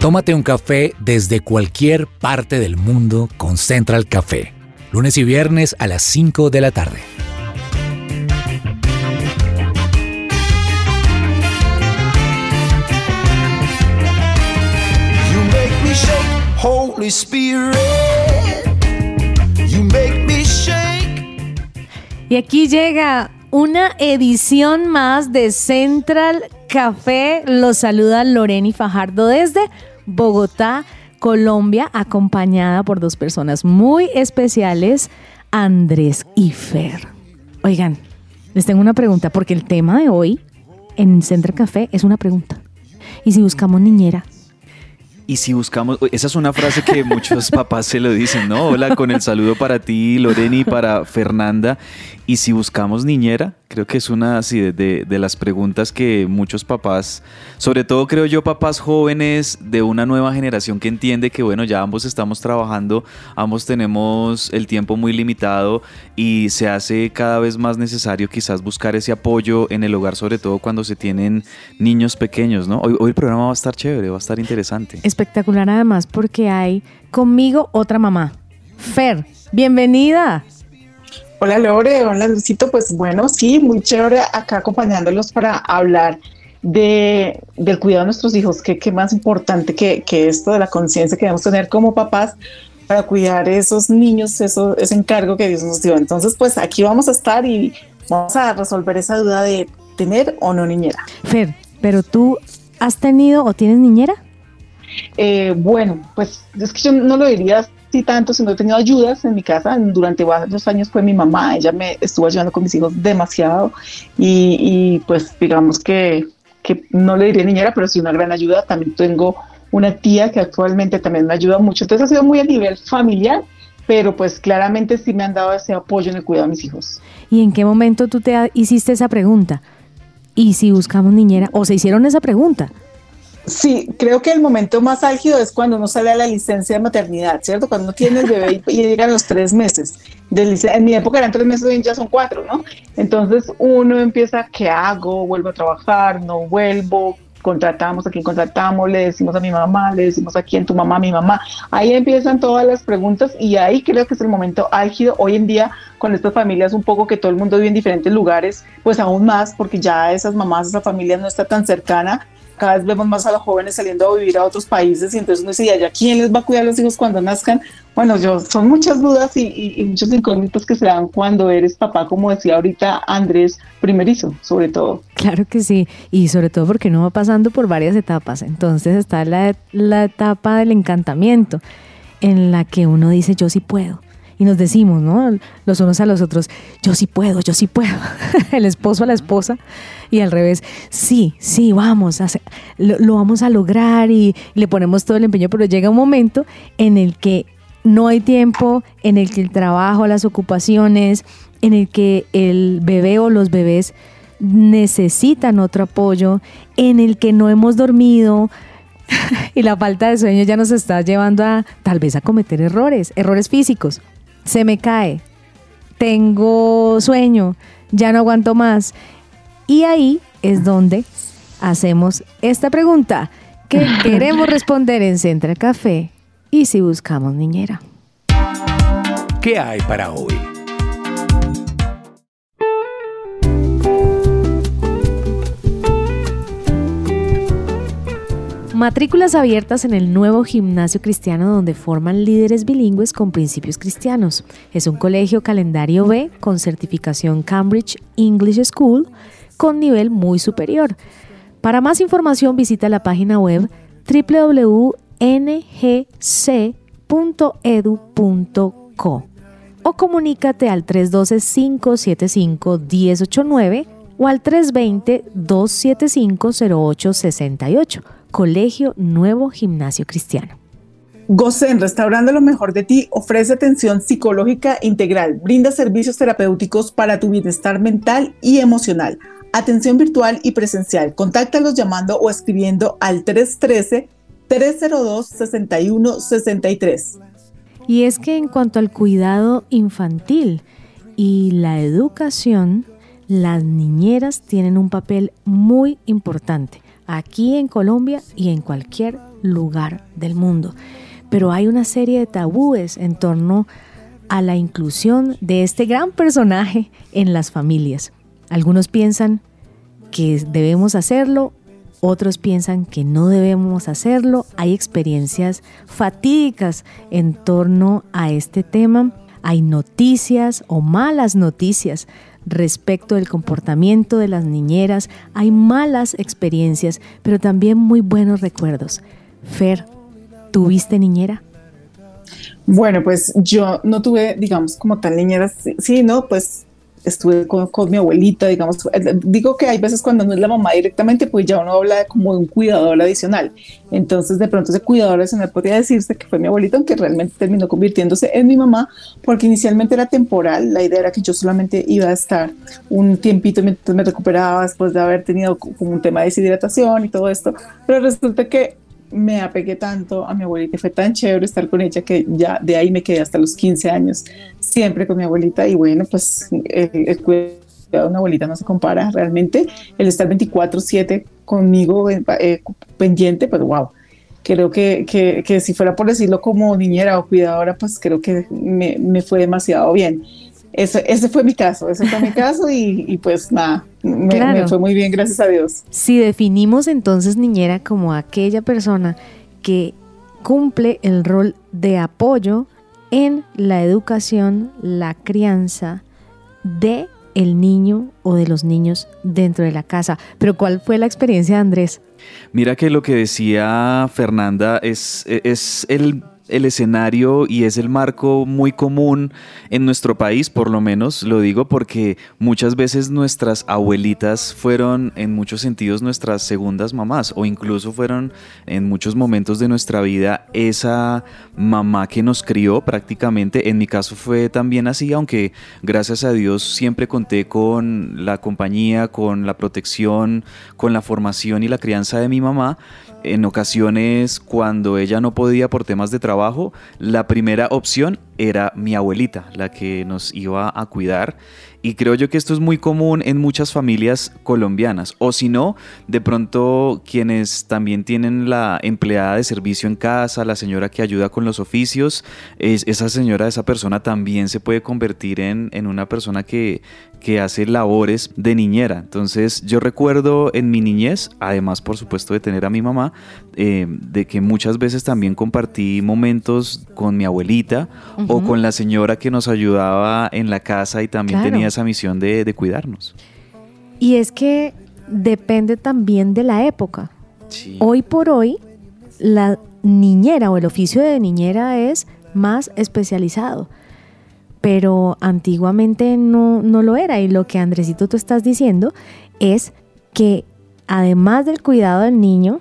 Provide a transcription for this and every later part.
Tómate un café desde cualquier parte del mundo con Central Café. Lunes y viernes a las 5 de la tarde. You make me shake, Holy Spirit. You make me shake. Y aquí llega una edición más de Central Café. Los saluda Loreni Fajardo desde Bogotá, Colombia, acompañada por dos personas muy especiales, Andrés y Fer. Oigan, les tengo una pregunta, porque el tema de hoy en Central Café es una pregunta. ¿Y si buscamos niñera? Y si buscamos, esa es una frase que muchos papás se lo dicen, ¿no? Hola, con el saludo para ti, Loreni, para Fernanda. Y si buscamos niñera, creo que es una de, de, de, las preguntas que muchos papás, sobre todo creo yo papás jóvenes de una nueva generación que entiende que bueno, ya ambos estamos trabajando, ambos tenemos el tiempo muy limitado y se hace cada vez más necesario quizás buscar ese apoyo en el hogar, sobre todo cuando se tienen niños pequeños, ¿no? Hoy, hoy el programa va a estar chévere, va a estar interesante. Espectacular además porque hay conmigo otra mamá. Fer, bienvenida. Hola Lore, hola Lucito, pues bueno, sí, muy chévere acá acompañándolos para hablar de, del cuidado de nuestros hijos, que qué más importante que, que, esto de la conciencia que debemos tener como papás para cuidar esos niños, eso, ese encargo que Dios nos dio. Entonces, pues aquí vamos a estar y vamos a resolver esa duda de tener o no niñera. Fer, pero tú has tenido o tienes niñera? Eh, bueno, pues es que yo no lo diría sí tanto, sino he tenido ayudas en mi casa. Durante varios años fue mi mamá, ella me estuvo ayudando con mis hijos demasiado y, pues digamos que, que, no le diría niñera, pero sí una gran ayuda. También tengo una tía que actualmente también me ayuda mucho. Entonces ha sido muy a nivel familiar, pero pues claramente sí me han dado ese apoyo en el cuidado de mis hijos. ¿Y en qué momento tú te hiciste esa pregunta? ¿Y si buscamos niñera? ¿O se hicieron esa pregunta? Sí, creo que el momento más álgido es cuando uno sale a la licencia de maternidad, ¿cierto? Cuando uno tiene el bebé y, llegan los tres meses. En mi época eran tres meses, hoy ya son cuatro, ¿no? Entonces uno empieza, ¿qué hago? ¿Vuelvo a trabajar? ¿No vuelvo? contratamos, a quién contratamos, le decimos a mi mamá, le decimos a quién, tu mamá, mi mamá. Ahí empiezan todas las preguntas y ahí creo que es el momento álgido. Hoy en día, con estas familias un poco que todo el mundo vive en diferentes lugares, pues aún más, porque ya esas mamás, esa familia no está tan cercana, cada vez vemos más a los jóvenes saliendo a vivir a otros países y entonces uno dice, ¿ya quién les va a cuidar a los hijos cuando nazcan? Bueno, yo, son muchas dudas y, y, y muchos incógnitos que se dan cuando eres papá, como decía ahorita Andrés, primerizo, sobre todo. Claro que sí, y sobre todo porque uno va pasando por varias etapas. Entonces está la, la etapa del encantamiento, en la que uno dice, yo sí puedo y nos decimos, ¿no? Los unos a los otros, yo sí puedo, yo sí puedo. El esposo a la esposa y al revés, sí, sí, vamos, a hacer, lo, vamos a lograr y le ponemos todo el empeño, pero llega un momento en el que no hay tiempo, en el que el trabajo, las ocupaciones, en el que el bebé o los bebés necesitan otro apoyo, en el que no hemos dormido, y la falta de sueño ya nos está llevando a tal vez a cometer errores, errores físicos. Se me cae, tengo sueño, ya no aguanto más. Y ahí es donde hacemos esta pregunta que queremos responder en Central Café y si buscamos niñera. ¿Qué hay para hoy? Matrículas abiertas en el nuevo gimnasio cristiano donde forman líderes bilingües con principios cristianos. Es un colegio calendario B con certificación Cambridge English School con nivel muy superior. Para más información visita la página web www.ngc.edu.co o comunícate al 312-575-1089 o al 320-275-0868. Colegio Nuevo Gimnasio Cristiano. Gocen, restaurando lo mejor de ti, ofrece atención psicológica integral, brinda servicios terapéuticos para tu bienestar mental y emocional, atención virtual y presencial. Contáctalos llamando o escribiendo al 313-302-6163. Y es que en cuanto al cuidado infantil y la educación, las niñeras tienen un papel muy importante aquí en Colombia y en cualquier lugar del mundo. Pero hay una serie de tabúes en torno a la inclusión de este gran personaje en las familias. Algunos piensan que debemos hacerlo, otros piensan que no debemos hacerlo. Hay experiencias fatídicas en torno a este tema. Hay noticias o malas noticias respecto del comportamiento de las niñeras. Hay malas experiencias, pero también muy buenos recuerdos. Fer, ¿tuviste niñera? Bueno, pues yo no tuve, digamos, como tal niñera, sí, no, pues estuve con, mi abuelita, digamos, eh, digo que hay veces cuando no es la mamá directamente, pues ya uno habla como de un cuidador adicional. Entonces, de pronto ese cuidador adicional podría decirse que fue mi abuelita, aunque realmente terminó convirtiéndose en mi mamá, porque inicialmente era temporal, la idea era que yo solamente iba a estar un tiempito mientras me recuperaba después de haber tenido como un tema de deshidratación y todo esto, pero resulta que me apegué tanto a mi abuelita fue tan chévere estar con ella que ya de ahí me quedé hasta los 15 años, siempre con mi abuelita. Y bueno, pues el, cuidado de una abuelita no se compara realmente, el estar 24/7 conmigo eh, pendiente, pues wow, creo que, que, que, si fuera por decirlo como niñera o cuidadora, pues creo que me, me fue demasiado bien. Ese, ese, fue mi caso, ese fue mi caso y, y pues nada, me, fue muy bien, gracias a Dios. Si definimos entonces niñera como aquella persona que cumple el rol de apoyo en la educación, la crianza de el niño o de los niños dentro de la casa. Pero ¿cuál fue la experiencia de Andrés? Mira que lo que decía Fernanda es, es el el escenario y es el marco muy común en nuestro país, por lo menos lo digo porque muchas veces nuestras abuelitas fueron en muchos sentidos nuestras segundas mamás o incluso fueron en muchos momentos de nuestra vida esa mamá que nos crió prácticamente. En mi caso fue también así, aunque gracias a Dios siempre conté con la compañía, con la protección, con la formación y la crianza de mi mamá en ocasiones cuando ella no podía por temas de trabajo, la primera opción era mi abuelita, la que nos iba a cuidar y creo yo que esto es muy común en muchas familias colombianas. O si no, de pronto quienes también tienen la empleada de servicio en casa, la señora que ayuda con los oficios, es, esa señora, esa persona también se puede convertir en, en una persona que, que hace labores de niñera. Entonces yo recuerdo en mi niñez, además por supuesto de tener a mi mamá, eh, de que muchas veces también compartí momentos con mi abuelita o con la señora que nos ayudaba en la casa y también tenía esa misión de, cuidarnos. Y es que depende también de la época. Hoy por hoy, la niñera o el oficio de niñera es más especializado, pero antiguamente no, no lo era. Y lo que Andresito tú estás diciendo es que además del cuidado del niño,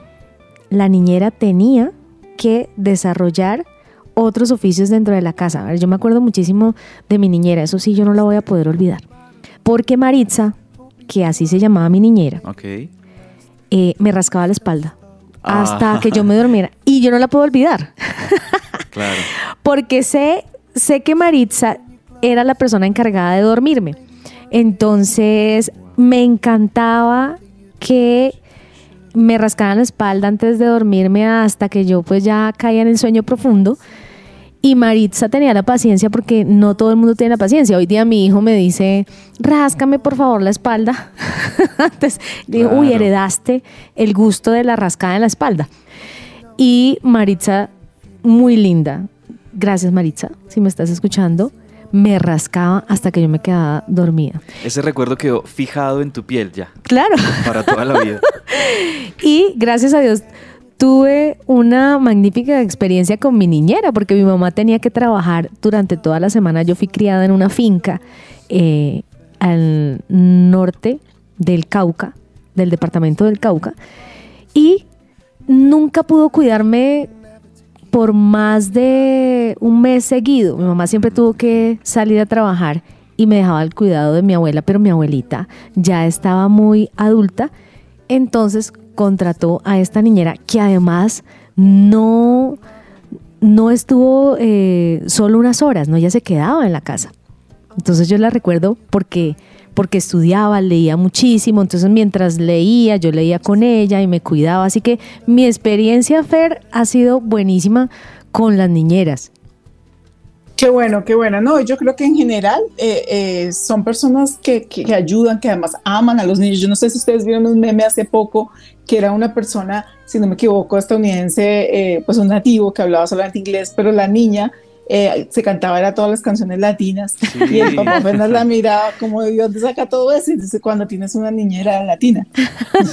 la niñera tenía que desarrollar otros oficios dentro de la casa. yo me acuerdo muchísimo de mi niñera, eso sí, yo no la voy a poder olvidar. Porque Maritza, que así se llamaba mi niñera, eh, me rascaba la espalda ah. hasta que yo me durmiera. Y yo no la puedo olvidar. claro. Porque sé, sé que Maritza era la persona encargada de dormirme. Entonces, me encantaba que me rascaban la espalda antes de dormirme hasta que yo pues ya caía en el sueño profundo y Maritza tenía la paciencia porque no todo el mundo tiene la paciencia. Hoy día mi hijo me dice, ráscame por favor la espalda. Antes digo, uy, heredaste el gusto de la rascada en la espalda. Y Maritza, muy linda. Gracias Maritza, si me estás escuchando. Me rascaba hasta que yo me quedaba dormida. Ese recuerdo quedó fijado en tu piel ya. Claro. Para toda la vida. y gracias a Dios tuve una magnífica experiencia con mi niñera, porque mi mamá tenía que trabajar durante toda la semana. Yo fui criada en una finca eh, al norte del Cauca, del departamento del Cauca, y nunca pudo cuidarme por más de un mes seguido. Mi mamá siempre tuvo que salir a trabajar y me dejaba el cuidado de mi abuela, pero mi abuelita ya estaba muy adulta. Entonces, contrató a esta niñera que además no, no estuvo eh, solo unas horas, no, ella se quedaba en la casa. Entonces yo la recuerdo porque porque estudiaba, leía muchísimo, entonces mientras leía, yo leía con ella y me cuidaba, así que mi experiencia, Fer, ha sido buenísima con las niñeras. Qué bueno, qué bueno. No, yo creo que en general eh, eh, son personas que, que, ayudan, que además aman a los niños. Yo no sé si ustedes vieron un meme hace poco que era una persona, si no me equivoco, estadounidense, eh, pues un nativo que hablaba solamente inglés, pero la niña eh, se cantaba era todas las canciones latinas y el papá apenas la miraba como de dónde saca todo eso y dice cuando tienes una niñera latina.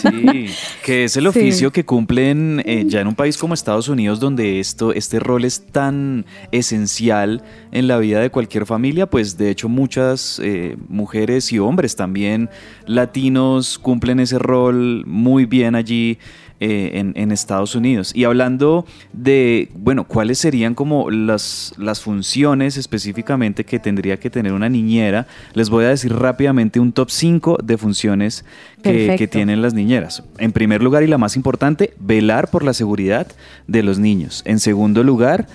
Sí, que es el oficio que cumplen eh, ya en un país como Estados Unidos donde esto, este rol es tan esencial en la vida de cualquier familia, pues de hecho muchas eh, mujeres y hombres también latinos cumplen ese rol muy bien allí eh, en, Estados Unidos. Y hablando de, bueno, cuáles serían como las, las funciones específicamente que tendría que tener una niñera, les voy a decir rápidamente un top 5 de funciones que, que, tienen las niñeras. En primer lugar y la más importante, velar por la seguridad de los niños. En segundo lugar,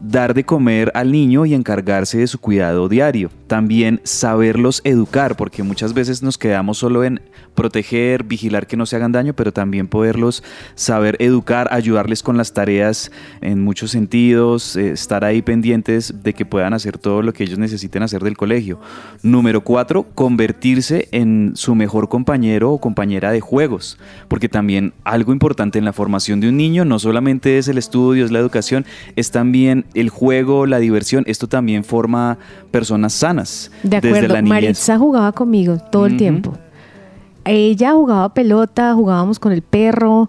dar de comer al niño y encargarse de su cuidado diario. También saberlos educar, porque muchas veces nos quedamos solo en proteger, vigilar que no se hagan daño, pero también poderlos saber educar, ayudarles con las tareas en muchos sentidos, eh, estar ahí pendientes de que puedan hacer todo lo que ellos necesiten hacer del colegio. Número cuatro, convertirse en su mejor compañero o compañera de juegos, porque también algo importante en la formación de un niño no solamente es el estudio, es la educación, es también el juego, la diversión, esto también forma personas sanas. De acuerdo, Maritza jugaba conmigo todo el tiempo. Ella jugaba pelota, jugábamos con el perro,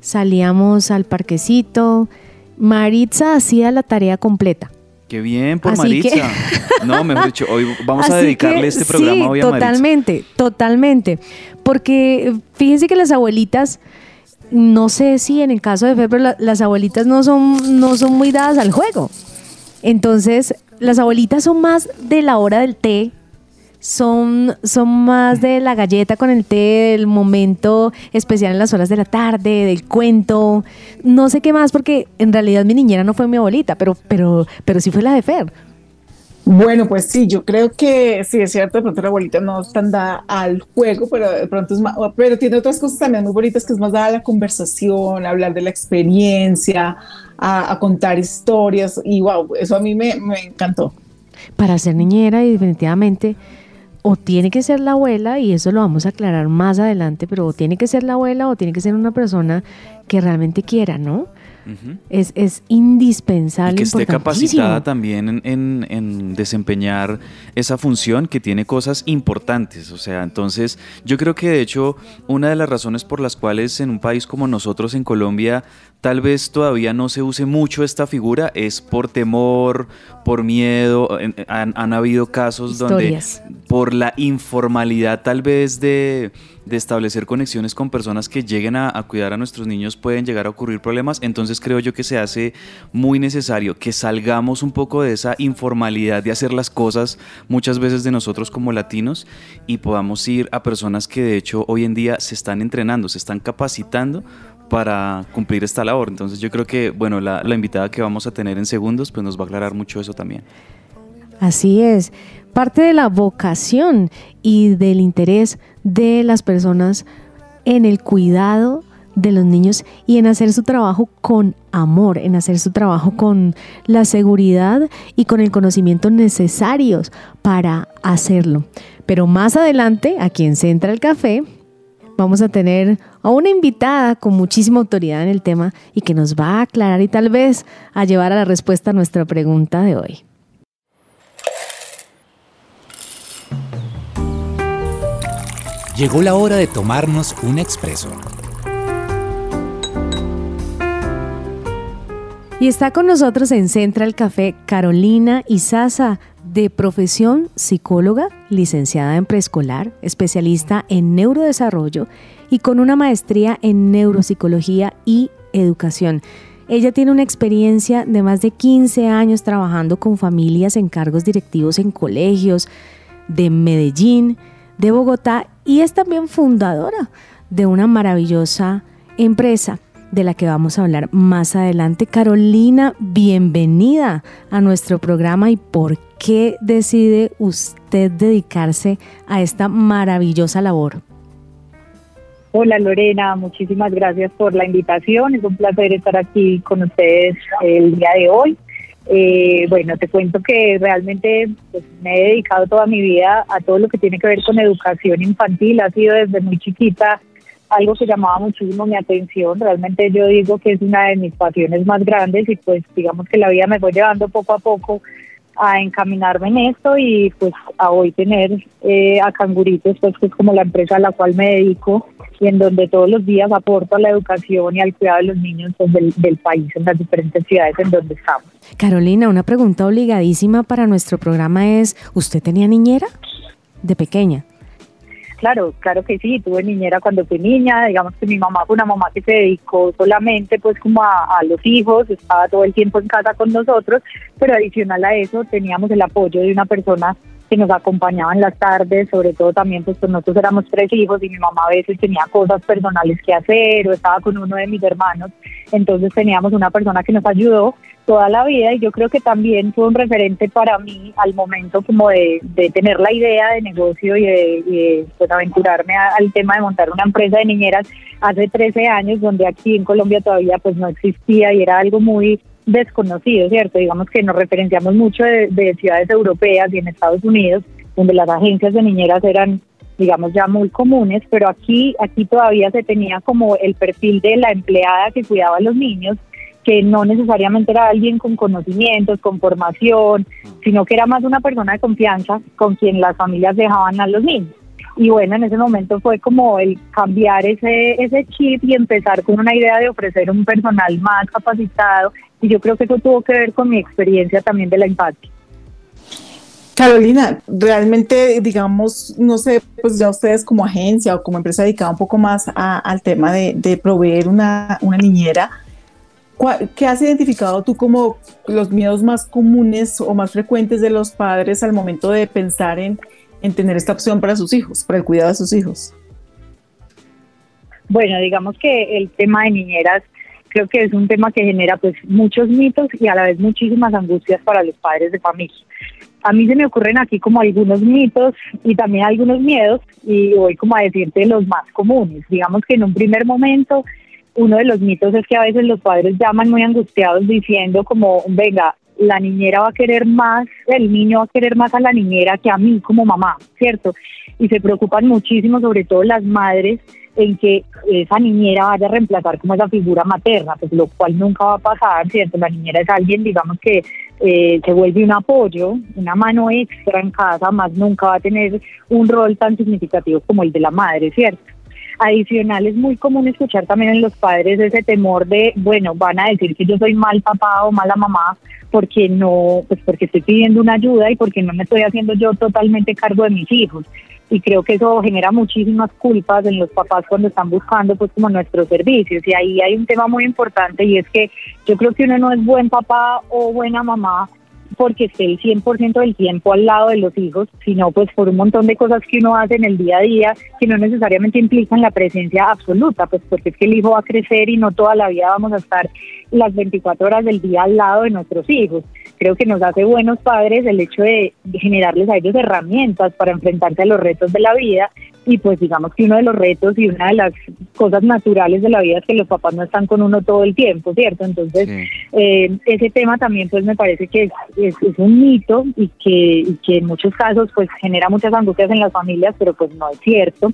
salíamos al parquecito. Maritza hacía la tarea completa. Qué bien por Maritza. No, mejor dicho, hoy vamos a dedicarle este programa hoy a totalmente, totalmente. Porque fíjense que las abuelitas no sé si en el caso de Fe, pero las abuelitas no son, no son muy dadas al juego. Entonces, las abuelitas son más de la hora del té, son, son más de la galleta con el té, del momento especial en las horas de la tarde, del cuento, no sé qué más, porque en realidad mi niñera no fue mi abuelita, pero, pero, pero sí fue la de Fer. Bueno, pues sí, yo creo que sí es cierto, de pronto la abuelita no es tan dada al juego, pero de pronto es más, pero tiene otras cosas también muy bonitas que es más dada a la conversación, a hablar de la experiencia, a, contar historias y wow, eso a mí me, me encantó. Para ser niñera y definitivamente o tiene que ser la abuela, y eso lo vamos a aclarar más adelante, pero o tiene que ser la abuela o tiene que ser una persona que realmente quiera, ¿no? Es, es, indispensable. Y que esté capacitada también en, desempeñar esa función que tiene cosas importantes. O sea, entonces yo creo que de hecho una de las razones por las cuales en un país como nosotros en Colombia tal vez todavía no se use mucho esta figura es por temor, por miedo. Han, habido casos donde por la informalidad tal vez de de establecer conexiones con personas que lleguen a, cuidar a nuestros niños pueden llegar a ocurrir problemas. Entonces creo yo que se hace muy necesario que salgamos un poco de esa informalidad de hacer las cosas muchas veces de nosotros como latinos y podamos ir a personas que de hecho hoy en día se están entrenando, se están capacitando para cumplir esta labor. Entonces yo creo que, bueno, la, la invitada que vamos a tener en segundos pues nos va a aclarar mucho eso también. Así es parte de la vocación y del interés de las personas en el cuidado de los niños y en hacer su trabajo con amor, en hacer su trabajo con la seguridad y con el conocimiento necesarios para hacerlo. Pero más adelante, aquí en Central Café, vamos a tener a una invitada con muchísima autoridad en el tema y que nos va a aclarar y tal vez a llevar a la respuesta a nuestra pregunta de hoy. Llegó la hora de tomarnos un expreso. Y está con nosotros en Central Café Carolina Isaza, de profesión psicóloga, licenciada en preescolar, especialista en neurodesarrollo y con una maestría en neuropsicología y educación. Ella tiene una experiencia de más de 15 años trabajando con familias en cargos directivos en colegios de Medellín, de Bogotá y es también fundadora de una maravillosa empresa de la que vamos a hablar más adelante. Carolina, bienvenida a nuestro programa y por qué decide usted dedicarse a esta maravillosa labor. Hola Lorena, muchísimas gracias por la invitación. Es un placer estar aquí con ustedes el día de hoy. Eh, bueno, te cuento que realmente pues, me he dedicado toda mi vida a todo lo que tiene que ver con educación infantil. Ha sido desde muy chiquita algo que llamaba muchísimo mi atención. Realmente yo digo que es una de mis pasiones más grandes y pues digamos que la vida me fue llevando poco a poco a encaminarme en esto y pues a hoy tener eh, a Canguritos, pues que es como la empresa a la cual me dedico y en donde todos los días aporto a la educación y al cuidado de los niños pues, del, del país en las diferentes ciudades en donde estamos. Carolina, una pregunta obligadísima para nuestro programa es, ¿usted tenía niñera de pequeña? Claro, claro que sí, tuve niñera cuando fui niña, digamos que mi mamá fue una mamá que se dedicó solamente pues como a, los hijos, estaba todo el tiempo en casa con nosotros, pero adicional a eso teníamos el apoyo de una persona que nos acompañaba en las tardes, sobre todo también pues nosotros éramos tres hijos y mi mamá a veces tenía cosas personales que hacer o estaba con uno de mis hermanos, entonces teníamos una persona que nos ayudó toda la vida y yo creo que también fue un referente para mí al momento como de, tener la idea de negocio y de, y de pues, aventurarme a, al tema de montar una empresa de niñeras hace 13 años donde aquí en Colombia todavía pues no existía y era algo muy desconocido, ¿cierto? Digamos que nos referenciamos mucho de, de ciudades europeas y en Estados Unidos donde las agencias de niñeras eran digamos ya muy comunes, pero aquí aquí todavía se tenía como el perfil de la empleada que cuidaba a los niños que no necesariamente era alguien con conocimientos, con formación, sino que era más una persona de confianza con quien las familias dejaban a los niños. Y bueno, en ese momento fue como el cambiar ese, ese chip y empezar con una idea de ofrecer un personal más capacitado. Y yo creo que eso tuvo que ver con mi experiencia también de la infancia. Carolina, realmente, digamos, no sé, pues ya ustedes como agencia o como empresa dedicada un poco más a, al tema de, de proveer una, una niñera, ¿Qué has identificado tú como los miedos más comunes o más frecuentes de los padres al momento de pensar en, en tener esta opción para sus hijos, para el cuidado de sus hijos? Bueno, digamos que el tema de niñeras creo que es un tema que genera pues muchos mitos y a la vez muchísimas angustias para los padres de familia. A mí se me ocurren aquí como algunos mitos y también algunos miedos y voy como a decirte los más comunes. Digamos que en un primer momento uno de los mitos es que a veces los padres llaman muy angustiados diciendo como, venga, la niñera va a querer más, el niño va a querer más a la niñera que a mí como mamá, ¿cierto? Y se preocupan muchísimo, sobre todo las madres, en que esa niñera vaya a reemplazar como esa figura materna, pues lo cual nunca va a pasar, ¿cierto? La niñera es alguien, digamos, que eh, se vuelve un apoyo, una mano extra en casa, más nunca va a tener un rol tan significativo como el de la madre, ¿cierto? Adicional, es muy común escuchar también en los padres ese temor de, bueno, van a decir que yo soy mal papá o mala mamá porque no, pues porque estoy pidiendo una ayuda y porque no me estoy haciendo yo totalmente cargo de mis hijos. Y creo que eso genera muchísimas culpas en los papás cuando están buscando pues como nuestros servicios. Y ahí hay un tema muy importante y es que yo creo que uno no es buen papá o buena mamá porque esté el 100% del tiempo al lado de los hijos, sino pues por un montón de cosas que uno hace en el día a día que no necesariamente implican la presencia absoluta, pues porque es que el hijo va a crecer y no toda la vida vamos a estar las 24 horas del día al lado de nuestros hijos. Creo que nos hace buenos padres el hecho de generarles a ellos herramientas para enfrentarse a los retos de la vida y pues digamos que uno de los retos y una de las cosas naturales de la vida es que los papás no están con uno todo el tiempo, ¿cierto? Entonces, sí. eh, ese tema también pues me parece que es, es, es un mito y que, y que en muchos casos pues genera muchas angustias en las familias, pero pues no es cierto.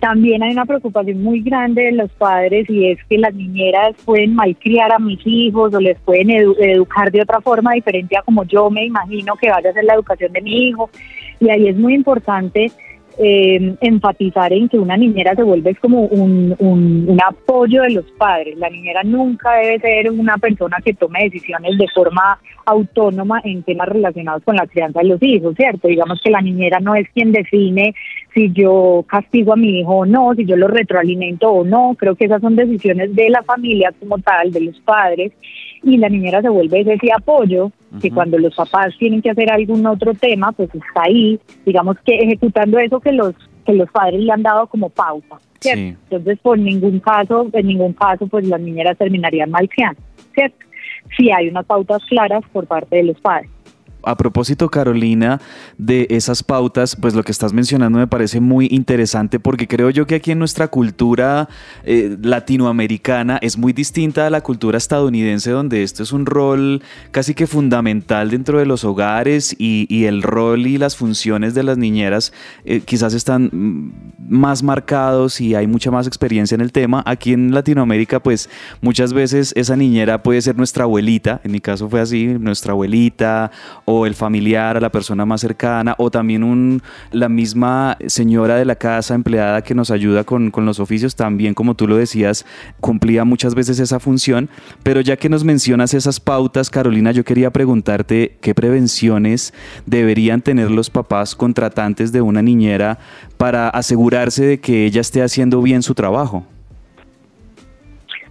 También hay una preocupación muy grande de los padres y es que las niñeras pueden malcriar a mis hijos o les pueden edu educar de otra forma diferente a como yo me imagino que vaya a ser la educación de mi hijo. Y ahí es muy importante eh, enfatizar en que una niñera se vuelve como un, un, un, apoyo de los padres. La niñera nunca debe ser una persona que tome decisiones de forma autónoma en temas relacionados con la crianza de los hijos, ¿cierto? Digamos que la niñera no es quien define si yo castigo a mi hijo o no, si yo lo retroalimento o no. Creo que esas son decisiones de la familia como tal, de los padres, y la niñera se vuelve ese apoyo uh -huh. que cuando los papás tienen que hacer algún otro tema, pues está ahí, digamos que ejecutando eso que los que los padres le han dado como pauta, ¿cierto? Sí. Entonces, por ningún caso, en ningún caso, pues las niñeras terminarían malcriando, ¿cierto? Si hay unas pautas claras por parte de los padres. A propósito, Carolina, de esas pautas, pues lo que estás mencionando me parece muy interesante porque creo yo que aquí en nuestra cultura eh, latinoamericana es muy distinta a la cultura estadounidense donde esto es un rol casi que fundamental dentro de los hogares y, el rol y las funciones de las niñeras eh, quizás están mm, más marcados y hay mucha más experiencia en el tema. Aquí en Latinoamérica, pues muchas veces esa niñera puede ser nuestra abuelita, en mi caso fue así, nuestra abuelita o el familiar, a la persona más cercana, o también un, la misma señora de la casa, empleada que nos ayuda con, los oficios, también como tú lo decías, cumplía muchas veces esa función. Pero ya que nos mencionas esas pautas, Carolina, yo quería preguntarte qué prevenciones deberían tener los papás contratantes de una niñera para asegurarse de que ella esté haciendo bien su trabajo.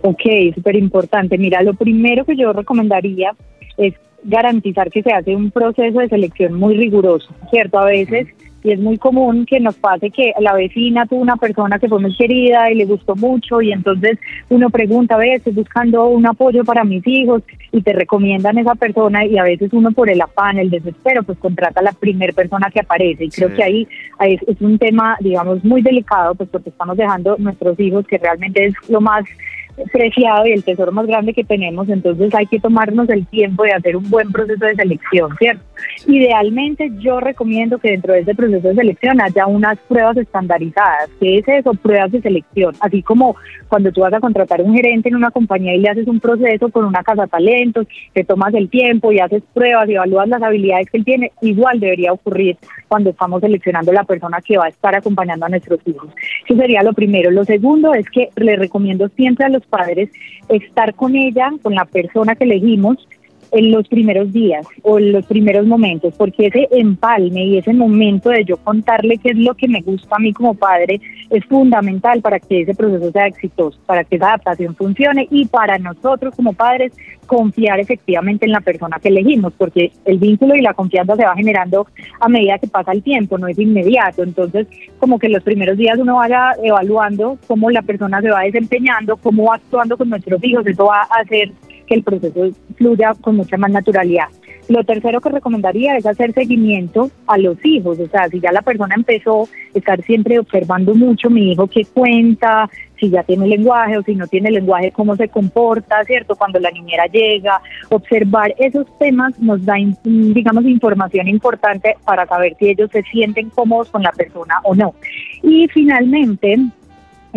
Ok, súper importante. Mira, lo primero que yo recomendaría es garantizar que se hace un proceso de selección muy riguroso, ¿cierto? A veces, y es muy común que nos pase que la vecina tuvo una persona que fue muy querida y le gustó mucho y entonces uno pregunta, a veces buscando un apoyo para mis hijos y te recomiendan esa persona y a veces uno por el afán, el desespero, pues contrata a la primer persona que aparece y creo Sí. que ahí, ahí es, es un tema, digamos, muy delicado, pues porque estamos dejando nuestros hijos, que realmente es lo más preciado y el tesoro más grande que tenemos, entonces hay que tomarnos el tiempo de hacer un buen proceso de selección, ¿cierto? Idealmente yo recomiendo que dentro de ese proceso de selección haya unas pruebas estandarizadas. ¿Qué es eso? Pruebas de selección. Así como cuando tú vas a contratar un gerente en una compañía y le haces un proceso con una casa talentos, te tomas el tiempo y haces pruebas y evalúas las habilidades que él tiene, igual debería ocurrir cuando estamos seleccionando la persona que va a estar acompañando a nuestros hijos. Eso sería lo primero. Lo segundo es que le recomiendo siempre a los padres estar con ella, con la persona que elegimos, en los primeros días o en los primeros momentos, porque ese empalme y ese momento de yo contarle qué es lo que me gusta a mí como padre es fundamental para que ese proceso sea exitoso, para que esa adaptación funcione y para nosotros como padres confiar efectivamente en la persona que elegimos, porque el vínculo y la confianza se va generando a medida que pasa el tiempo, no es inmediato. Entonces, como que los primeros días uno vaya evaluando cómo la persona se va desempeñando, cómo va actuando con nuestros hijos, eso va a hacer que el proceso fluya con mucha más naturalidad. Lo tercero que recomendaría es hacer seguimiento a los hijos, o sea, si ya la persona empezó a estar siempre observando mucho mi hijo qué cuenta, si ya tiene lenguaje o si no tiene lenguaje, cómo se comporta, ¿cierto? Cuando la niñera llega, observar esos temas nos da, digamos, información importante para saber si ellos se sienten cómodos con la persona o no. Y finalmente,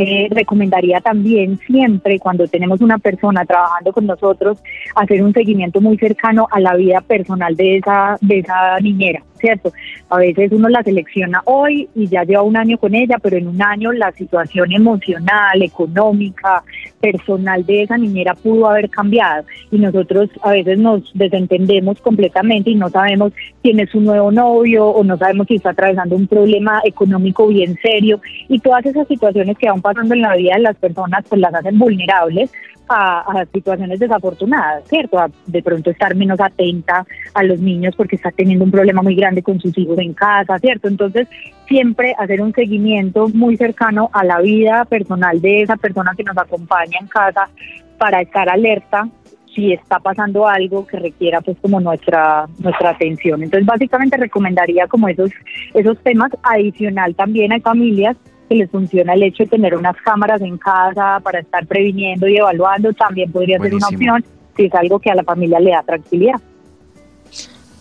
eh, recomendaría también siempre cuando tenemos una persona trabajando con nosotros hacer un seguimiento muy cercano a la vida personal de esa de esa niñera, ¿cierto? A veces uno la selecciona hoy y ya lleva un año con ella, pero en un año la situación emocional, económica, personal de esa niñera pudo haber cambiado y nosotros a veces nos desentendemos completamente y no sabemos quién es su nuevo novio o no sabemos si está atravesando un problema económico bien serio y todas esas situaciones que van pasando en la vida de las personas pues las hacen vulnerables a, a situaciones desafortunadas, ¿cierto? A de pronto estar menos atenta a los niños porque está teniendo un problema muy grande con sus hijos en casa, ¿cierto? Entonces, siempre hacer un seguimiento muy cercano a la vida personal de esa persona que nos acompaña en casa para estar alerta si está pasando algo que requiera pues como nuestra nuestra atención. Entonces, básicamente recomendaría como esos esos temas adicional también hay familias que les funciona el hecho de tener unas cámaras en casa para estar previniendo y evaluando, también podría ser una opción si es algo que a la familia le da tranquilidad.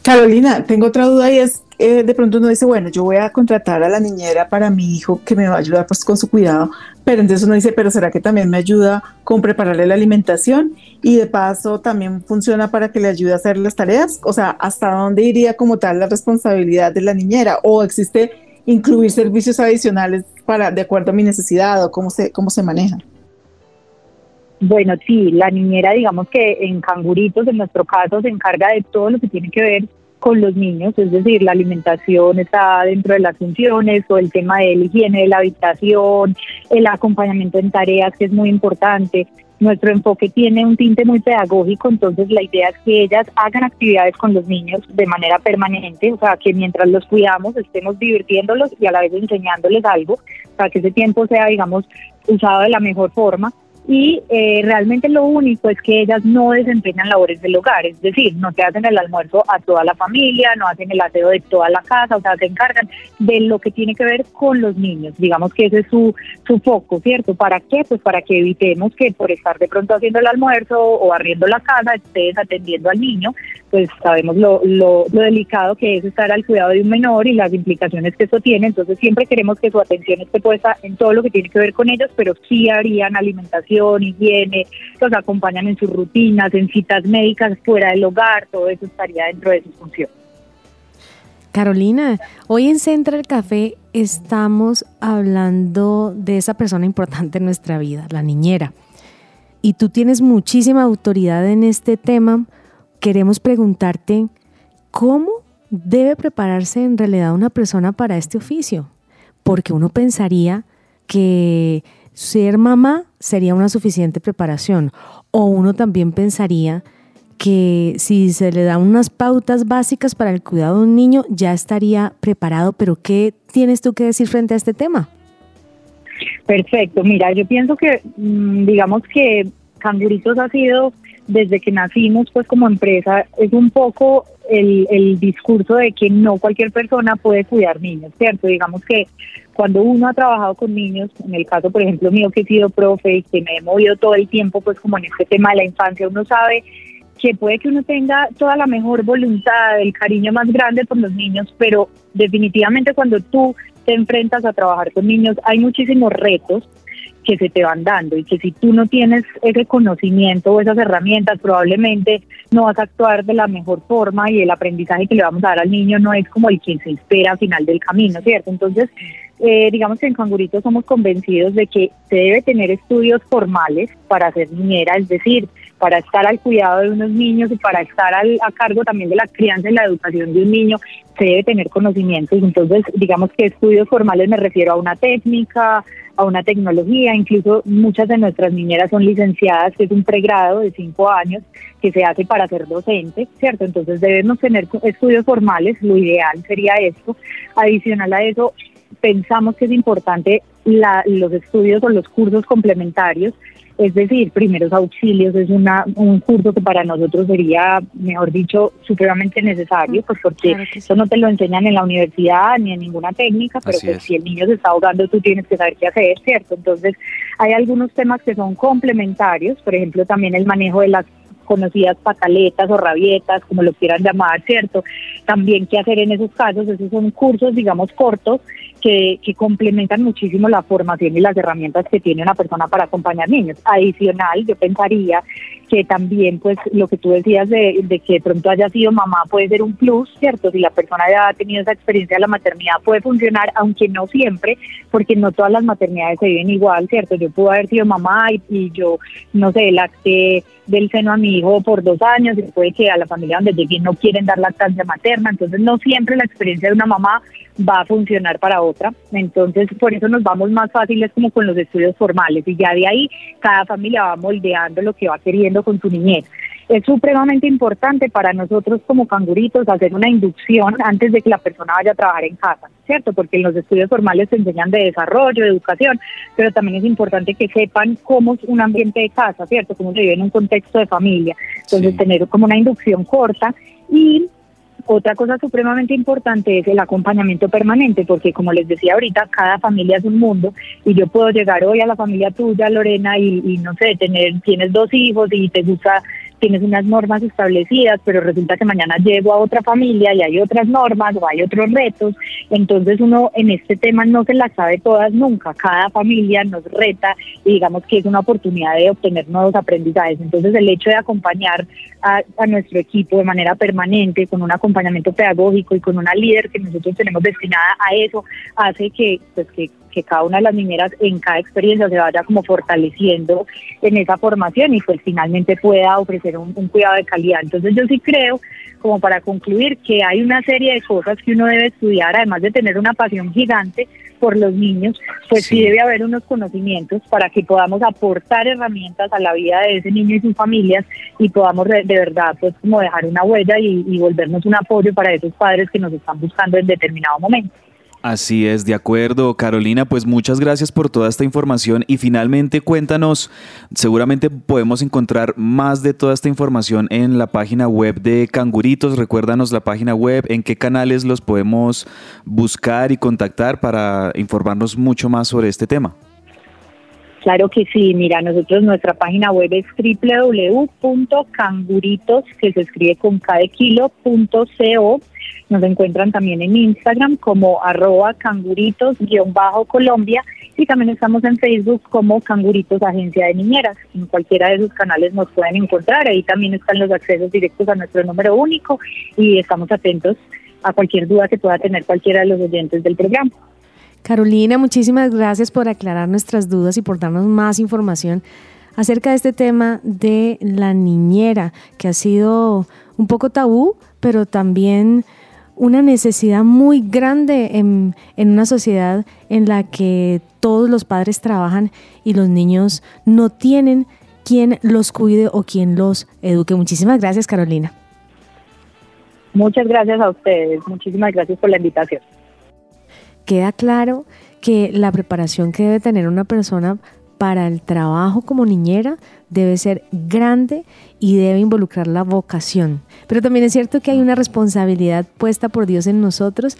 Carolina, tengo otra duda y es, eh, de pronto uno dice, bueno, yo voy a contratar a la niñera para mi hijo que me va a ayudar pues con su cuidado, pero entonces uno dice, pero ¿será que también me ayuda con prepararle la alimentación? Y de paso también funciona para que le ayude a hacer las tareas, o sea, ¿hasta dónde iría como tal la responsabilidad de la niñera? ¿O existe incluir servicios adicionales para, de acuerdo a mi necesidad o cómo se, cómo se maneja? Bueno, sí, la niñera, digamos que en canguritos, en nuestro caso, se encarga de todo lo que tiene que ver con los niños, es decir, la alimentación está dentro de las funciones o el tema de la higiene de la habitación, el acompañamiento en tareas que es muy importante. Nuestro enfoque tiene un tinte muy pedagógico, entonces la idea es que ellas hagan actividades con los niños de manera permanente, o sea, que mientras los cuidamos estemos divirtiéndolos y a la vez enseñándoles algo, para que ese tiempo sea, digamos, usado de la mejor forma y eh, realmente lo único es que ellas no desempeñan labores del hogar, es decir, no te hacen el almuerzo a toda la familia, no hacen el aseo de toda la casa, o sea, se encargan de lo que tiene que ver con los niños, digamos que ese es su, su foco, ¿cierto? ¿Para qué? Pues para que evitemos que por estar de pronto haciendo el almuerzo o barriendo la casa estés atendiendo al niño, pues sabemos lo, lo, lo delicado que es estar al cuidado de un menor y las implicaciones que eso tiene, entonces siempre queremos que su atención esté puesta en todo lo que tiene que ver con ellos, pero sí harían alimentación, higiene, los acompañan en sus rutinas, en citas médicas fuera del hogar, todo eso estaría dentro de su función. Carolina, hoy en Central Café estamos hablando de esa persona importante en nuestra vida, la niñera. Y tú tienes muchísima autoridad en este tema. Queremos preguntarte, ¿cómo debe prepararse en realidad una persona para este oficio? Porque uno pensaría que ser mamá sería una suficiente preparación. O uno también pensaría que si se le dan unas pautas básicas para el cuidado de un niño, ya estaría preparado. Pero ¿qué tienes tú que decir frente a este tema? Perfecto. Mira, yo pienso que, mm, digamos que Canguritos ha sido, desde que nacimos, pues como empresa, es un poco el, el discurso de que no cualquier persona puede cuidar niños, ¿cierto? Digamos que cuando uno ha trabajado con niños, en el caso, por ejemplo, mío que he sido profe y que me he movido todo el tiempo, pues como en este tema de la infancia, uno sabe que puede que uno tenga toda la mejor voluntad, el cariño más grande por los niños, pero definitivamente cuando tú te enfrentas a trabajar con niños hay muchísimos retos que se te van dando y que si tú no tienes ese conocimiento o esas herramientas, probablemente no vas a actuar de la mejor forma y el aprendizaje que le vamos a dar al niño no es como el que se espera al final del camino, ¿cierto? Entonces, eh, digamos que en Cangurito somos convencidos de que se debe tener estudios formales para ser niñera, es decir, para estar al cuidado de unos niños y para estar al, a cargo también de la crianza y la educación de un niño, se debe tener conocimientos. Entonces, digamos que estudios formales me refiero a una técnica, a una tecnología, incluso muchas de nuestras niñeras son licenciadas, que es un pregrado de cinco años que se hace para ser docente, ¿cierto? Entonces debemos tener estudios formales, lo ideal sería esto. Adicional a eso, pensamos que es importante los estudios o los cursos complementarios, es decir, primeros auxilios es una, un curso que para nosotros sería, mejor dicho, supremamente necesario, pues porque eso no te lo enseñan en la universidad ni en ninguna técnica, pero pues si el niño se está ahogando tú tienes que saber qué hacer, ¿cierto? Entonces hay algunos temas que son complementarios, por ejemplo también el manejo de las conocidas pataletas o rabietas, como lo quieran llamar, ¿cierto? También qué hacer en esos casos, esos son cursos, digamos, cortos que, que complementan muchísimo la formación y las herramientas que tiene una persona para acompañar niños. Adicional, yo pensaría que también, pues, lo que tú decías de, que de pronto haya sido mamá puede ser un plus, ¿cierto? Si la persona ya ha tenido esa experiencia de la maternidad puede funcionar, aunque no siempre, porque no todas las maternidades se viven igual, ¿cierto? Yo pude haber sido mamá y, y yo, no sé, lacté del seno a mi hijo por dos años y puede que a la familia donde llegué no quieren dar lactancia materna, entonces no siempre la experiencia de una mamá va a funcionar para otra. Entonces, por eso nos vamos más fáciles como con los estudios formales y ya de ahí cada familia va moldeando lo que va queriendo con su niñez. Es supremamente importante para nosotros como canguritos hacer una inducción antes de que la persona vaya a trabajar en casa, ¿cierto? Porque en los estudios formales se enseñan de desarrollo, de educación, pero también es importante que sepan cómo es un ambiente de casa, ¿cierto? Cómo se vive en un contexto de familia. Entonces, tener como una inducción corta y otra cosa supremamente importante es el acompañamiento permanente, porque como les decía ahorita, cada familia es un mundo y yo puedo llegar hoy a la familia tuya, Lorena, y, y no sé, tener, tienes dos hijos y te gusta tienes unas normas establecidas, pero resulta que mañana llego a otra familia y hay otras normas o hay otros retos, entonces uno en este tema no se las sabe todas nunca, cada familia nos reta y digamos que es una oportunidad de obtener nuevos aprendizajes, entonces el hecho de acompañar a, nuestro equipo de manera permanente, con un acompañamiento pedagógico y con una líder que nosotros tenemos destinada a eso, hace que, pues, que que cada una de las niñeras en cada experiencia se vaya como fortaleciendo en esa formación y pues finalmente pueda ofrecer un, un cuidado de calidad. Entonces yo sí creo como para concluir que hay una serie de cosas que uno debe estudiar, además de tener una pasión gigante por los niños, pues sí, Sí. debe haber unos conocimientos para que podamos aportar herramientas a la vida de ese niño y sus familias y podamos de, de verdad pues como dejar una huella y, y volvernos un apoyo para esos padres que nos están buscando en determinado momento. Así es, de acuerdo, Carolina, pues muchas gracias por toda esta información y finalmente cuéntanos, seguramente podemos encontrar más de toda esta información en la página web de Canguritos, recuérdanos la página web, en qué canales los podemos buscar y contactar para informarnos mucho más sobre este tema. Claro que sí, mira, nosotros nuestra página web es www.canguritos, que se escribe con de kilo, co. Nos encuentran también en Instagram como arroba canguritos-colombia y también estamos en Facebook como Canguritos Agencia de Niñeras. En cualquiera de esos canales nos pueden encontrar, ahí también están los accesos directos a nuestro número único y estamos atentos a cualquier duda que pueda tener cualquiera de los oyentes del programa. Carolina, muchísimas gracias por aclarar nuestras dudas y por darnos más información acerca de este tema de la niñera, que ha sido un poco tabú, pero también una necesidad muy grande en, en una sociedad en la que todos los padres trabajan y los niños no tienen quien los cuide o quien los eduque. Muchísimas gracias, Carolina. Muchas gracias a ustedes, muchísimas gracias por la invitación. queda claro que la preparación que debe tener una persona para el trabajo como niñera debe ser grande y debe involucrar la vocación. Pero también es cierto que hay una responsabilidad puesta por Dios en nosotros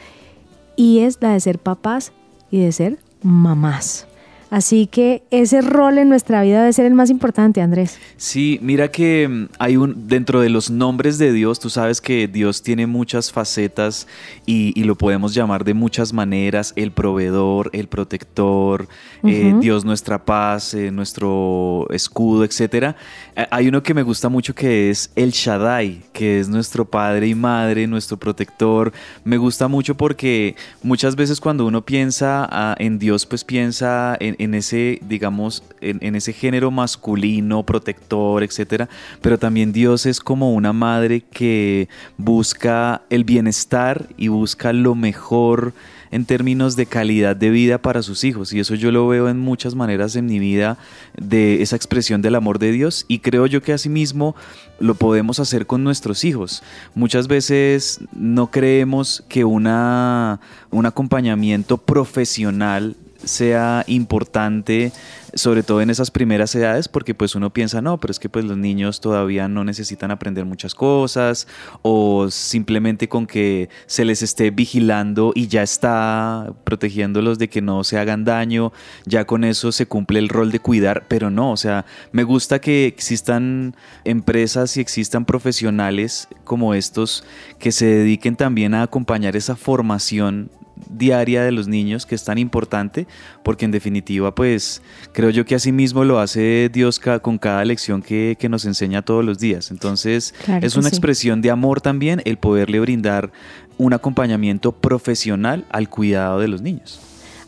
y es la de ser papás y de ser mamás. Así que ese rol en nuestra vida debe ser el más importante, Andrés. Sí, mira que mm, hay un dentro de los nombres de Dios, tú sabes que Dios tiene muchas facetas y, y lo podemos llamar de muchas maneras, el proveedor, el protector, eh. Dios nuestra paz, eh, nuestro escudo, etcétera. Eh, Hay uno que me gusta mucho que es el Shaddai, que es nuestro padre y madre, nuestro protector. Me gusta mucho porque muchas veces cuando uno piensa ah, en Dios, pues piensa en, ese, digamos, en, en ese género masculino, protector, etcétera. Pero también Dios es como una madre que busca el bienestar y busca lo mejor en términos de calidad de vida para sus hijos. Y eso yo lo veo en muchas maneras en mi vida de esa expresión del amor de Dios. Y creo yo que asimismo lo podemos hacer con nuestros hijos. Muchas veces no creemos que una, un acompañamiento profesional sea importante sobre todo en esas primeras edades porque pues uno piensa no pero es que pues los niños todavía no necesitan aprender muchas cosas o simplemente con que se les esté vigilando y ya está protegiéndolos de que no se hagan daño ya con eso se cumple el rol de cuidar pero no o sea me gusta que existan empresas y existan profesionales como estos que se dediquen también a acompañar esa formación diaria de los niños que es tan importante porque en definitiva pues creo yo que así mismo lo hace Dios ca- con cada lección que, que nos enseña todos los días entonces Claro es una sí. expresión de amor también el poderle brindar un acompañamiento profesional al cuidado de los niños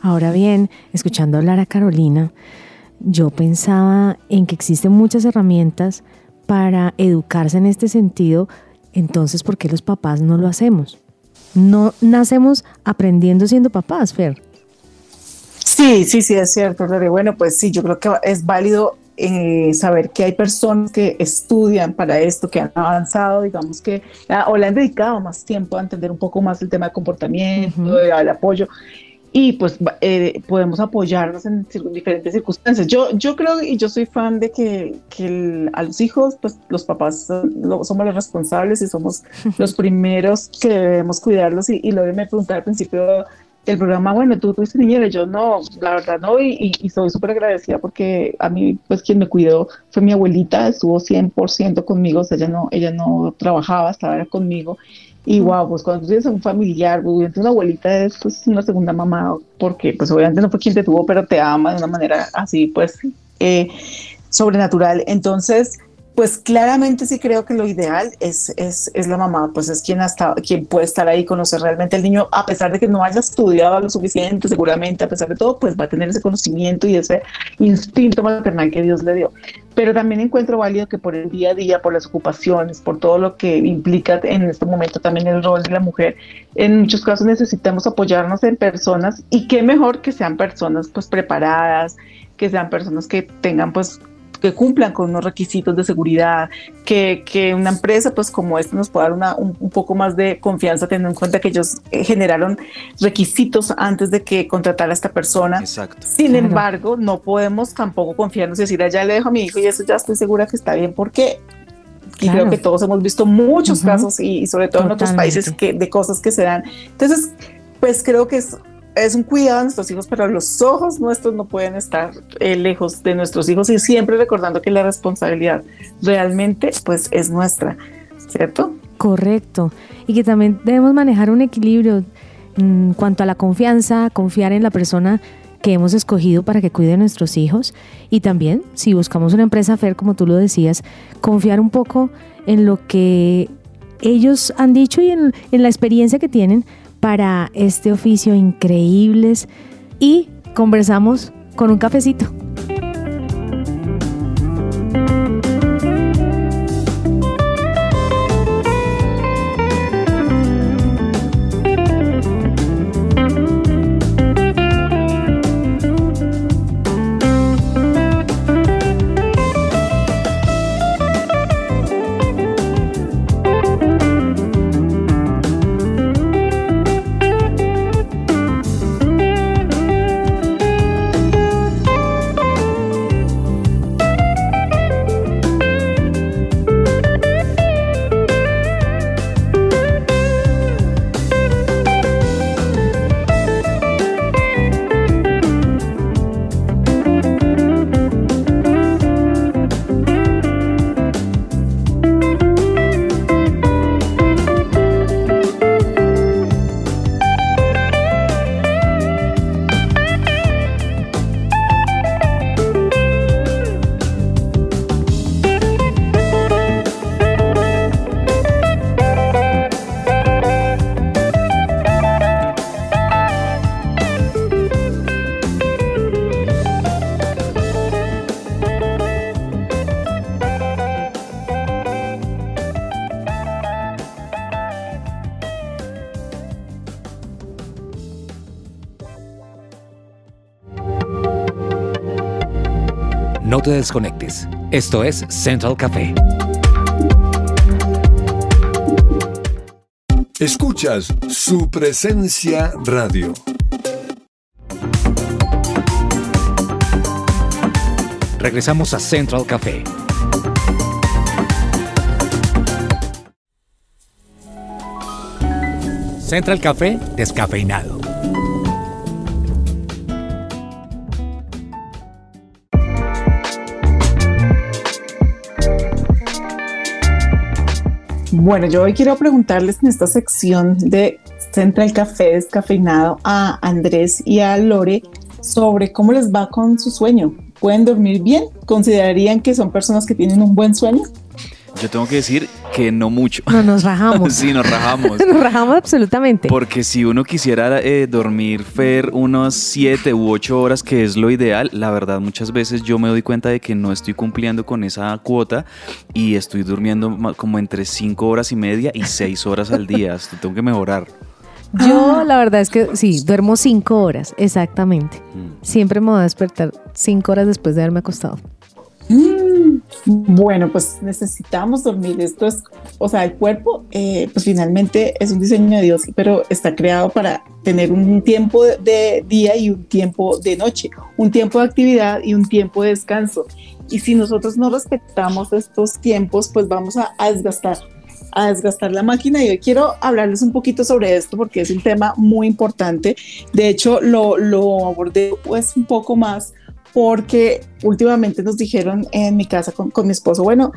Ahora bien, escuchando hablar a Carolina, yo pensaba en que existen muchas herramientas para educarse en este sentido, entonces ¿por qué los papás no lo hacemos? No nacemos aprendiendo siendo papás, Fer. Sí, sí, sí, es cierto, Lore. Bueno, pues sí, yo creo que es válido eh, saber que hay personas que estudian para esto, que han avanzado, digamos que, ah, o le han dedicado más tiempo a entender un poco más el tema de comportamiento, al apoyo, y pues eh, podemos apoyarnos en diferentes circunstancias. Yo, yo creo y yo soy fan de que, que el- a los hijos, pues los papás son- lo- somos los responsables y somos los primeros que debemos cuidarlos. Y, y Lore me preguntaba al principio el programa, bueno, tú tuviste niñera, yo no, la verdad no, y, y- y soy súper agradecida porque a mí, pues quien me cuidó fue mi abuelita, estuvo 100% conmigo, o sea, ella no, ella no trabajaba, estaba era conmigo, y wow, pues cuando tú tienes un familiar, pues, obviamente una abuelita es pues una segunda mamá, porque pues obviamente no fue quien te tuvo, pero te ama de una manera así, pues, eh, sobrenatural, entonces pues claramente sí creo que lo ideal es, es, es la mamá, pues es quien, hasta, quien puede estar ahí, conocer realmente al niño, a pesar de que no haya estudiado lo suficiente, seguramente, a pesar de todo, pues va a tener ese conocimiento y ese instinto maternal que Dios le dio. Pero también encuentro válido que por el día a día, por las ocupaciones, por todo lo que implica en este momento también el rol de la mujer, en muchos casos necesitamos apoyarnos en personas y qué mejor que sean personas pues preparadas, que sean personas que tengan pues que cumplan con unos requisitos de seguridad, que, que una empresa pues como esta nos pueda dar una, un, un, poco más de confianza teniendo en cuenta que ellos eh, generaron requisitos antes de que contratara a esta persona. Exacto. Sin claro. embargo, no podemos tampoco confiarnos y decir, allá le dejo a mi hijo y eso ya estoy segura que está bien porque y claro. creo que todos hemos visto muchos uh -huh. casos y, y, sobre todo Totalmente. en otros países que, de cosas que se dan. Entonces, pues creo que es es un cuidado de nuestros hijos, pero los ojos nuestros no pueden estar eh, lejos de nuestros hijos y siempre recordando que la responsabilidad realmente pues es nuestra, ¿cierto? Correcto. Y que también debemos manejar un equilibrio en cuanto a la confianza, confiar en la persona que hemos escogido para que cuide a nuestros hijos y también si buscamos una empresa FER como tú lo decías, confiar un poco en lo que ellos han dicho y en la experiencia que tienen para este oficio increíbles y conversamos con un cafecito. No te desconectes. Esto es Central Café. Escuchas su presencia radio. Regresamos a Central Café. Central Café descafeinado. Bueno, yo hoy quiero preguntarles en esta sección de Central Café descafeinado a Andrés y a Lore sobre cómo les va con su sueño. ¿Pueden dormir bien? ¿Considerarían que son personas que tienen un buen sueño? Yo tengo que decir que no mucho. No, nos rajamos. sí, nos rajamos. nos rajamos absolutamente. Porque si uno quisiera eh, dormir, Fer, unas 7 u 8 horas, que es lo ideal, la verdad muchas veces yo me doy cuenta de que no estoy cumpliendo con esa cuota y estoy durmiendo como entre 5 horas y media y 6 horas al día. Esto tengo que mejorar. Yo la verdad es que sí, duermo 5 horas, exactamente. Mm. Siempre me voy a despertar 5 horas después de haberme acostado. Mm, bueno, pues necesitamos dormir. Esto es, o sea, el cuerpo, eh, pues finalmente es un diseño de Dios, pero está creado para tener un tiempo de día y un tiempo de noche, un tiempo de actividad y un tiempo de descanso. Y si nosotros no respetamos estos tiempos, pues vamos a, desgastar a desgastar la máquina y hoy quiero hablarles un poquito sobre esto porque es un tema muy importante. De hecho, lo, lo abordé pues un poco más porque últimamente nos dijeron en mi casa con, con mi esposo, bueno,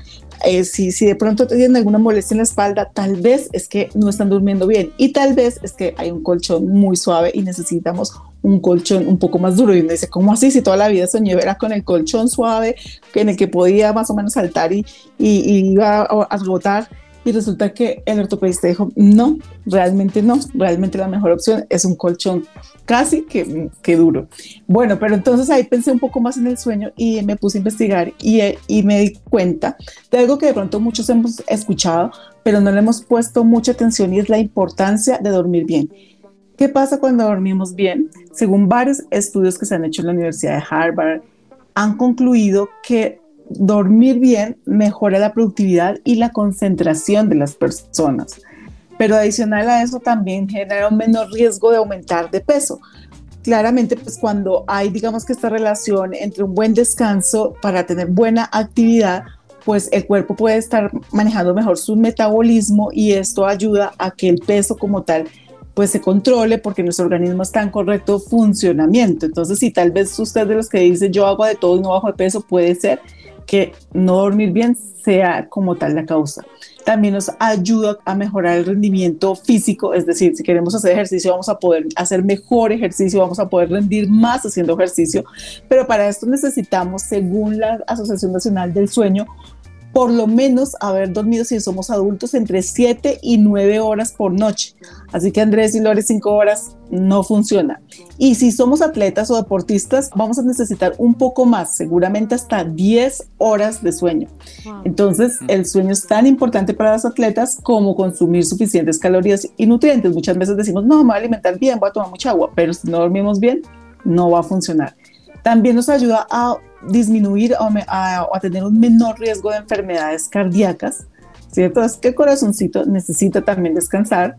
eh, si, si de pronto tienen alguna molestia en la espalda, tal vez es que no están durmiendo bien y tal vez es que hay un colchón muy suave y necesitamos un colchón un poco más duro. Y uno dice, ¿cómo así? Si toda la vida soñé era con el colchón suave, en el que podía más o menos saltar y, y, iba a, a rebotar y resulta que el ortopedista dijo, no, realmente no, realmente la mejor opción es un colchón casi que, que duro. Bueno, pero entonces ahí pensé un poco más en el sueño y me puse a investigar y, y me di cuenta de algo que de pronto muchos hemos escuchado, pero no le hemos puesto mucha atención y es la importancia de dormir bien. ¿Qué pasa cuando dormimos bien? Según varios estudios que se han hecho en la Universidad de Harvard, han concluido que dormir bien mejora la productividad y la concentración de las personas. Pero adicional a eso también genera un menor riesgo de aumentar de peso. Claramente, pues cuando hay, digamos que esta relación entre un buen descanso para tener buena actividad, pues el cuerpo puede estar manejando mejor su metabolismo y esto ayuda a que el peso como tal pues se controle porque nuestro organismo está en correcto funcionamiento. Entonces, si tal vez usted de los que dice yo hago de todo y no bajo de peso, puede ser que no dormir bien sea como tal la causa. También nos ayuda a mejorar el rendimiento físico, es decir, si queremos hacer ejercicio vamos a poder hacer mejor ejercicio, vamos a poder rendir más haciendo ejercicio, pero para esto necesitamos, según la Asociación Nacional del Sueño, por lo menos haber dormido si somos adultos entre 7 y 9 horas por noche. Así que Andrés y Lore, 5 horas no funciona. Y si somos atletas o deportistas, vamos a necesitar un poco más, seguramente hasta 10 horas de sueño. Entonces, el sueño es tan importante para los atletas como consumir suficientes calorías y nutrientes. Muchas veces decimos, no, me voy a alimentar bien, voy a tomar mucha agua, pero si no dormimos bien, no va a funcionar. También nos ayuda a disminuir o a, tener un menor riesgo de enfermedades cardíacas, ¿cierto? Es que el corazoncito necesita también descansar.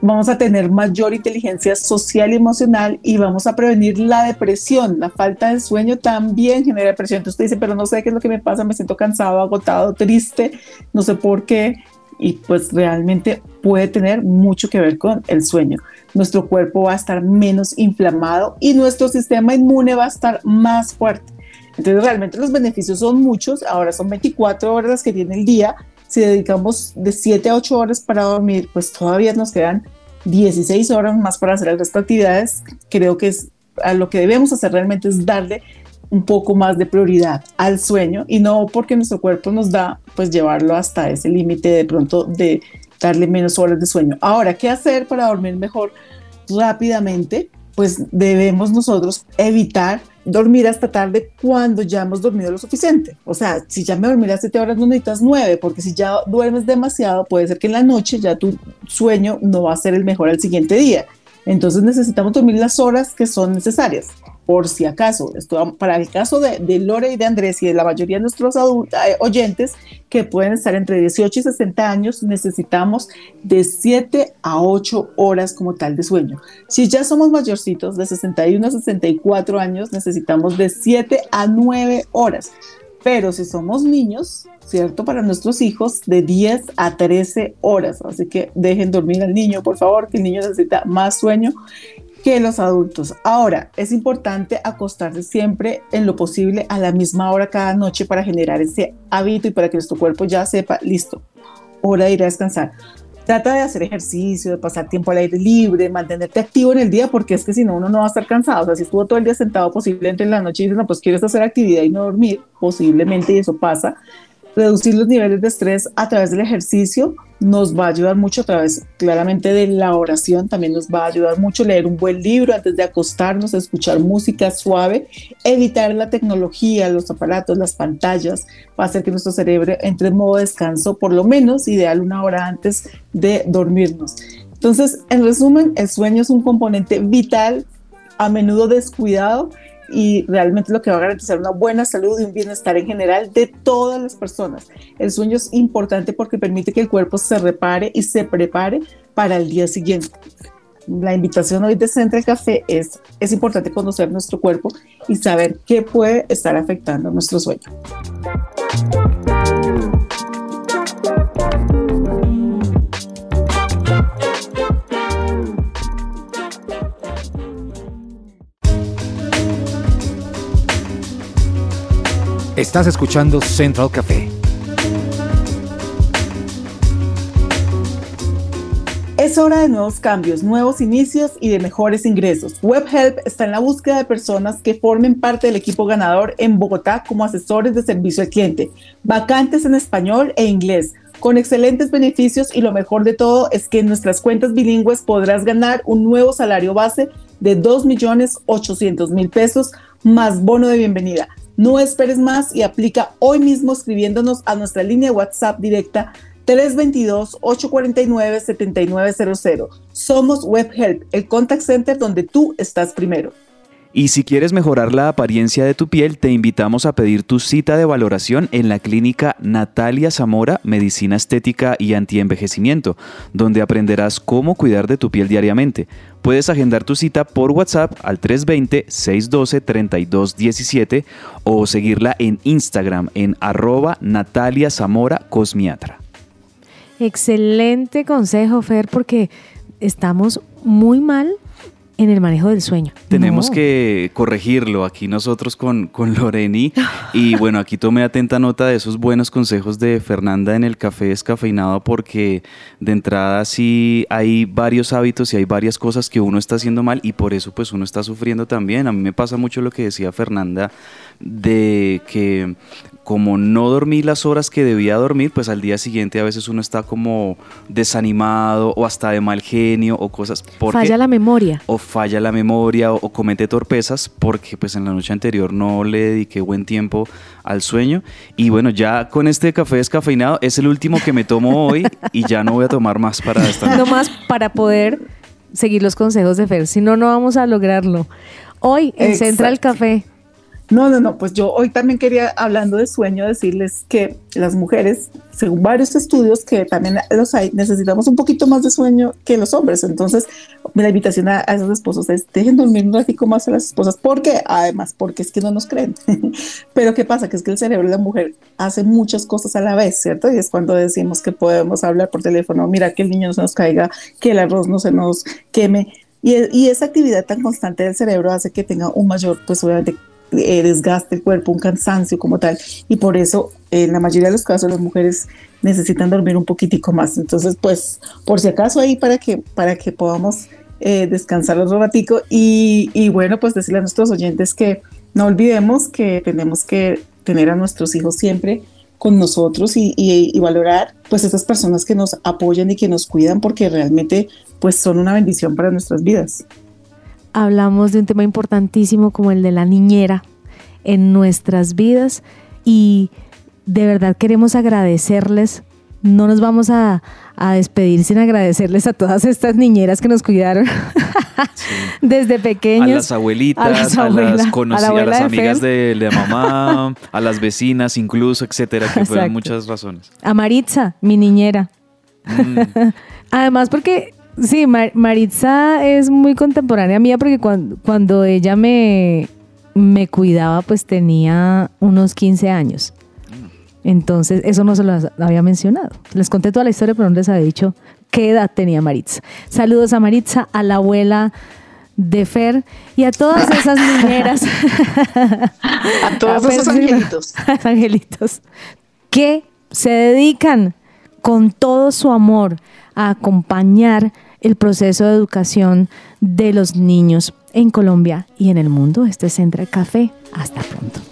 Vamos a tener mayor inteligencia social y emocional y vamos a prevenir la depresión. La falta de sueño también genera depresión. Entonces usted dice, pero no sé qué es lo que me pasa, me siento cansado, agotado, triste, no sé por qué. Y pues realmente puede tener mucho que ver con el sueño. Nuestro cuerpo va a estar menos inflamado y nuestro sistema inmune va a estar más fuerte. Entonces realmente los beneficios son muchos, ahora son 24 horas las que tiene el día, si dedicamos de 7 a 8 horas para dormir, pues todavía nos quedan 16 horas más para hacer el resto de actividades. Creo que es a lo que debemos hacer realmente es darle un poco más de prioridad al sueño y no porque nuestro cuerpo nos da, pues llevarlo hasta ese límite de pronto de darle menos horas de sueño. Ahora, ¿qué hacer para dormir mejor rápidamente? Pues debemos nosotros evitar dormir hasta tarde cuando ya hemos dormido lo suficiente. O sea, si ya me dormí las 7 horas, no necesitas 9, porque si ya duermes demasiado, puede ser que en la noche ya tu sueño no va a ser el mejor al siguiente día. Entonces necesitamos dormir las horas que son necesarias por si acaso, esto, para el caso de, de, Lore y de Andrés y de la mayoría de nuestros eh, oyentes que pueden estar entre 18 y 60 años, necesitamos de 7 a 8 horas como tal de sueño. Si ya somos mayorcitos, de 61 a 64 años, necesitamos de 7 a 9 horas. Pero si somos niños, ¿cierto? Para nuestros hijos, de 10 a 13 horas. Así que dejen dormir al niño, por favor, que el niño necesita más sueño que los adultos. Ahora, es importante acostarse siempre en lo posible a la misma hora cada noche para generar ese hábito y para que nuestro cuerpo ya sepa, listo, hora de ir a descansar. Trata de hacer ejercicio, de pasar tiempo al aire libre, mantenerte activo en el día, porque es que si no, uno no va a estar cansado. O sea, si estuvo todo el día sentado, posiblemente en la noche dices, no, pues quieres hacer actividad y no dormir, posiblemente, y eso pasa. Reducir los niveles de estrés a través del ejercicio nos va a ayudar mucho a través claramente de la oración, también nos va a ayudar mucho leer un buen libro antes de acostarnos, escuchar música suave, evitar la tecnología, los aparatos, las pantallas, va a hacer que nuestro cerebro entre en modo descanso por lo menos ideal una hora antes de dormirnos. Entonces, en resumen, el sueño es un componente vital, a menudo descuidado y realmente lo que va a garantizar una buena salud y un bienestar en general de todas las personas. El sueño es importante porque permite que el cuerpo se repare y se prepare para el día siguiente. La invitación hoy de Central Café es, es importante conocer nuestro cuerpo y saber qué puede estar afectando nuestro sueño. Estás escuchando Central Café. Es hora de nuevos cambios, nuevos inicios y de mejores ingresos. WebHelp está en la búsqueda de personas que formen parte del equipo ganador en Bogotá como asesores de servicio al cliente, vacantes en español e inglés, con excelentes beneficios y lo mejor de todo es que en nuestras cuentas bilingües podrás ganar un nuevo salario base de 2.800.000 pesos más bono de bienvenida. No esperes más y aplica hoy mismo escribiéndonos a nuestra línea WhatsApp directa 322-849-7900. Somos WebHelp, el contact center donde tú estás primero. Y si quieres mejorar la apariencia de tu piel, te invitamos a pedir tu cita de valoración en la clínica Natalia Zamora Medicina Estética y Antienvejecimiento, donde aprenderás cómo cuidar de tu piel diariamente. Puedes agendar tu cita por WhatsApp al 320-612-3217 o seguirla en Instagram en arroba Natalia Zamora Cosmiatra. Excelente consejo, Fer, porque estamos muy mal en el manejo del sueño. Tenemos No. que corregirlo aquí nosotros con, con Loreni. Y bueno, aquí tomé atenta nota de esos buenos consejos de Fernanda en el café descafeinado porque de entrada sí hay varios hábitos y hay varias cosas que uno está haciendo mal y por eso pues uno está sufriendo también. A mí me pasa mucho lo que decía Fernanda de que como no dormí las horas que debía dormir, pues al día siguiente a veces uno está como desanimado o hasta de mal genio o cosas. porque- Falla la memoria. o falla la memoria o, o comete torpezas porque pues en la noche anterior no le dediqué buen tiempo al sueño y bueno ya con este café descafeinado es el último que me tomo hoy y ya no voy a tomar más para esta No noche. más para poder seguir los consejos de Fer, si no, no vamos a lograrlo. Hoy en Exacto. Central Café, No, no, no, pues yo hoy también quería, hablando de sueño, decirles que las mujeres, según varios estudios que también los hay, necesitamos un poquito más de sueño que los hombres. Entonces, la invitación a, a esos esposos es, dejen dormir un ratico más a las esposas. ¿Por qué? Además, porque es que no nos creen. Pero ¿qué pasa? Que es que el cerebro de la mujer hace muchas cosas a la vez, ¿cierto? Y es cuando decimos que podemos hablar por teléfono, mira que el niño no se nos caiga, que el arroz no se nos queme. Y, y esa actividad tan constante del cerebro hace que tenga un mayor, pues obviamente, eh, desgaste el cuerpo, un cansancio como tal. Y por eso, en la mayoría de los casos, las mujeres necesitan dormir un poquitico más. Entonces, pues, por si acaso ahí para que, para que podamos eh, descansar otro ratico. Y, y bueno, pues decirle a nuestros oyentes que no olvidemos que tenemos que tener a nuestros hijos siempre con nosotros y, y- y valorar pues esas personas que nos apoyan y que nos cuidan porque realmente pues son una bendición para nuestras vidas. Hablamos de un tema importantísimo como el de la niñera en nuestras vidas y de verdad queremos agradecerles. No nos vamos a, a despedir sin agradecerles a todas estas niñeras que nos cuidaron desde A pequeños. las abuelitas, a las las, abuelas, a la conocidas, a las amigas de, de mamá, a las vecinas incluso, etcétera, que fueron muchas razones. A Maritza, mi niñera. Mm. Además, porque sí, Mar- Maritza es muy contemporánea mía porque cuando, cuando ella me, me cuidaba, pues tenía unos 15 años. Entonces, eso no se lo había mencionado. Les conté toda la historia, pero no les había dicho qué edad tenía Maritza. Saludos a Maritza, a la abuela de Fer y a todas esas niñeras. A todos esos angelitos. angelitos que se dedican con todo su amor a acompañar el proceso de educación de los niños en Colombia y en el mundo. Este es Central Café. Hasta pronto.